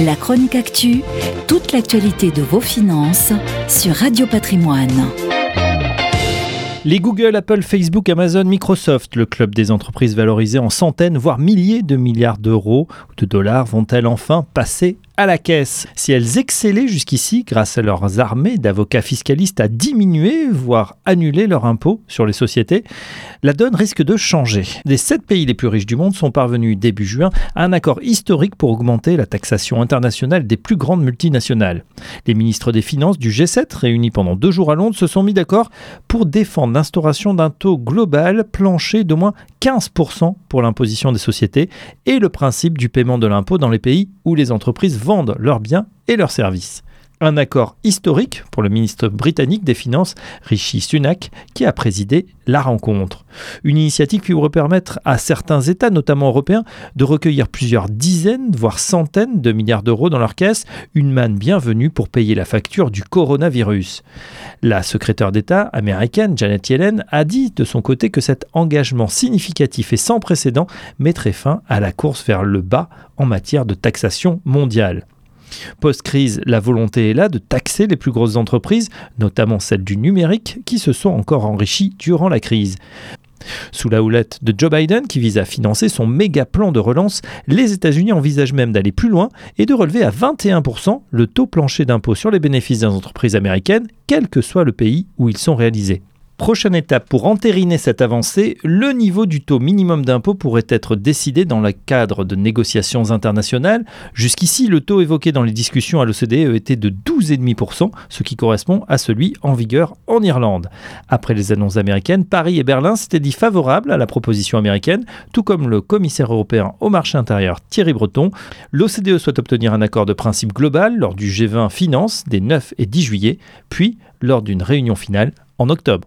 La chronique actu, toute l'actualité de vos finances sur Radio Patrimoine. Les Google, Apple, Facebook, Amazon, Microsoft, le club des entreprises valorisées en centaines, voire milliers de milliards d'euros ou de dollars, vont-elles enfin passer à la caisse. Si elles excellaient jusqu'ici grâce à leurs armées d'avocats fiscalistes à diminuer, voire annuler leur impôt sur les sociétés, la donne risque de changer. Les sept pays les plus riches du monde sont parvenus début juin à un accord historique pour augmenter la taxation internationale des plus grandes multinationales. Les ministres des Finances du G7, réunis pendant deux jours à Londres, se sont mis d'accord pour défendre l'instauration d'un taux global plancher d'au moins 15% pour l'imposition des sociétés et le principe du paiement de l'impôt dans les pays où les entreprises vendent leurs biens et leurs services. Un accord historique pour le ministre britannique des Finances, Rishi Sunak, qui a présidé la rencontre. Une initiative qui pourrait permettre à certains États, notamment européens, de recueillir plusieurs dizaines, voire centaines de milliards d'euros dans leur caisse, une manne bienvenue pour payer la facture du coronavirus. La secrétaire d'État américaine, Janet Yellen, a dit de son côté que cet engagement significatif et sans précédent mettrait fin à la course vers le bas en matière de taxation mondiale. Post-crise, la volonté est là de taxer les plus grosses entreprises, notamment celles du numérique, qui se sont encore enrichies durant la crise. Sous la houlette de Joe Biden, qui vise à financer son méga plan de relance, les États-Unis envisagent même d'aller plus loin et de relever à 21% le taux plancher d'impôt sur les bénéfices des entreprises américaines, quel que soit le pays où ils sont réalisés. Prochaine étape pour entériner cette avancée, le niveau du taux minimum d'impôt pourrait être décidé dans le cadre de négociations internationales. Jusqu'ici, le taux évoqué dans les discussions à l'OCDE était de 12,5%, ce qui correspond à celui en vigueur en Irlande. Après les annonces américaines, Paris et Berlin s'étaient dit favorables à la proposition américaine, tout comme le commissaire européen au marché intérieur Thierry Breton. L'OCDE souhaite obtenir un accord de principe global lors du G20 Finance des 9 et 10 juillet, puis lors d'une réunion finale en octobre.